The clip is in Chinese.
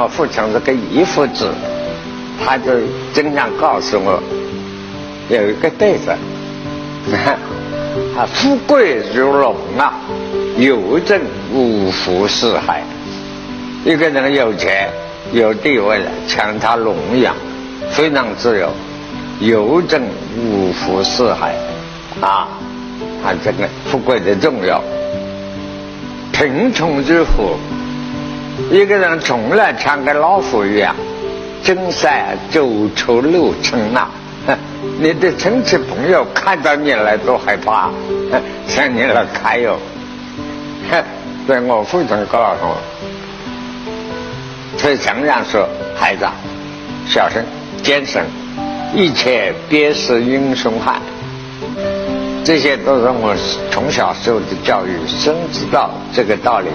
我父亲是个义父子，他就经常告诉我，有一个对子，啊，富贵如龙啊，有正五福四海。一个人有钱有地位了，像他龙一样，非常自由，有正五福四海，啊，啊，这个富贵的重要，贫穷之福。一个人从来像个老虎一样，真山走出六尘呐！你的亲戚朋友看到你来都害怕，向你来揩油。对我父亲告诉我，所以常常说：“孩子，小心坚守，一切别是英雄汉。”这些都是我从小受的教育，深知道这个道理。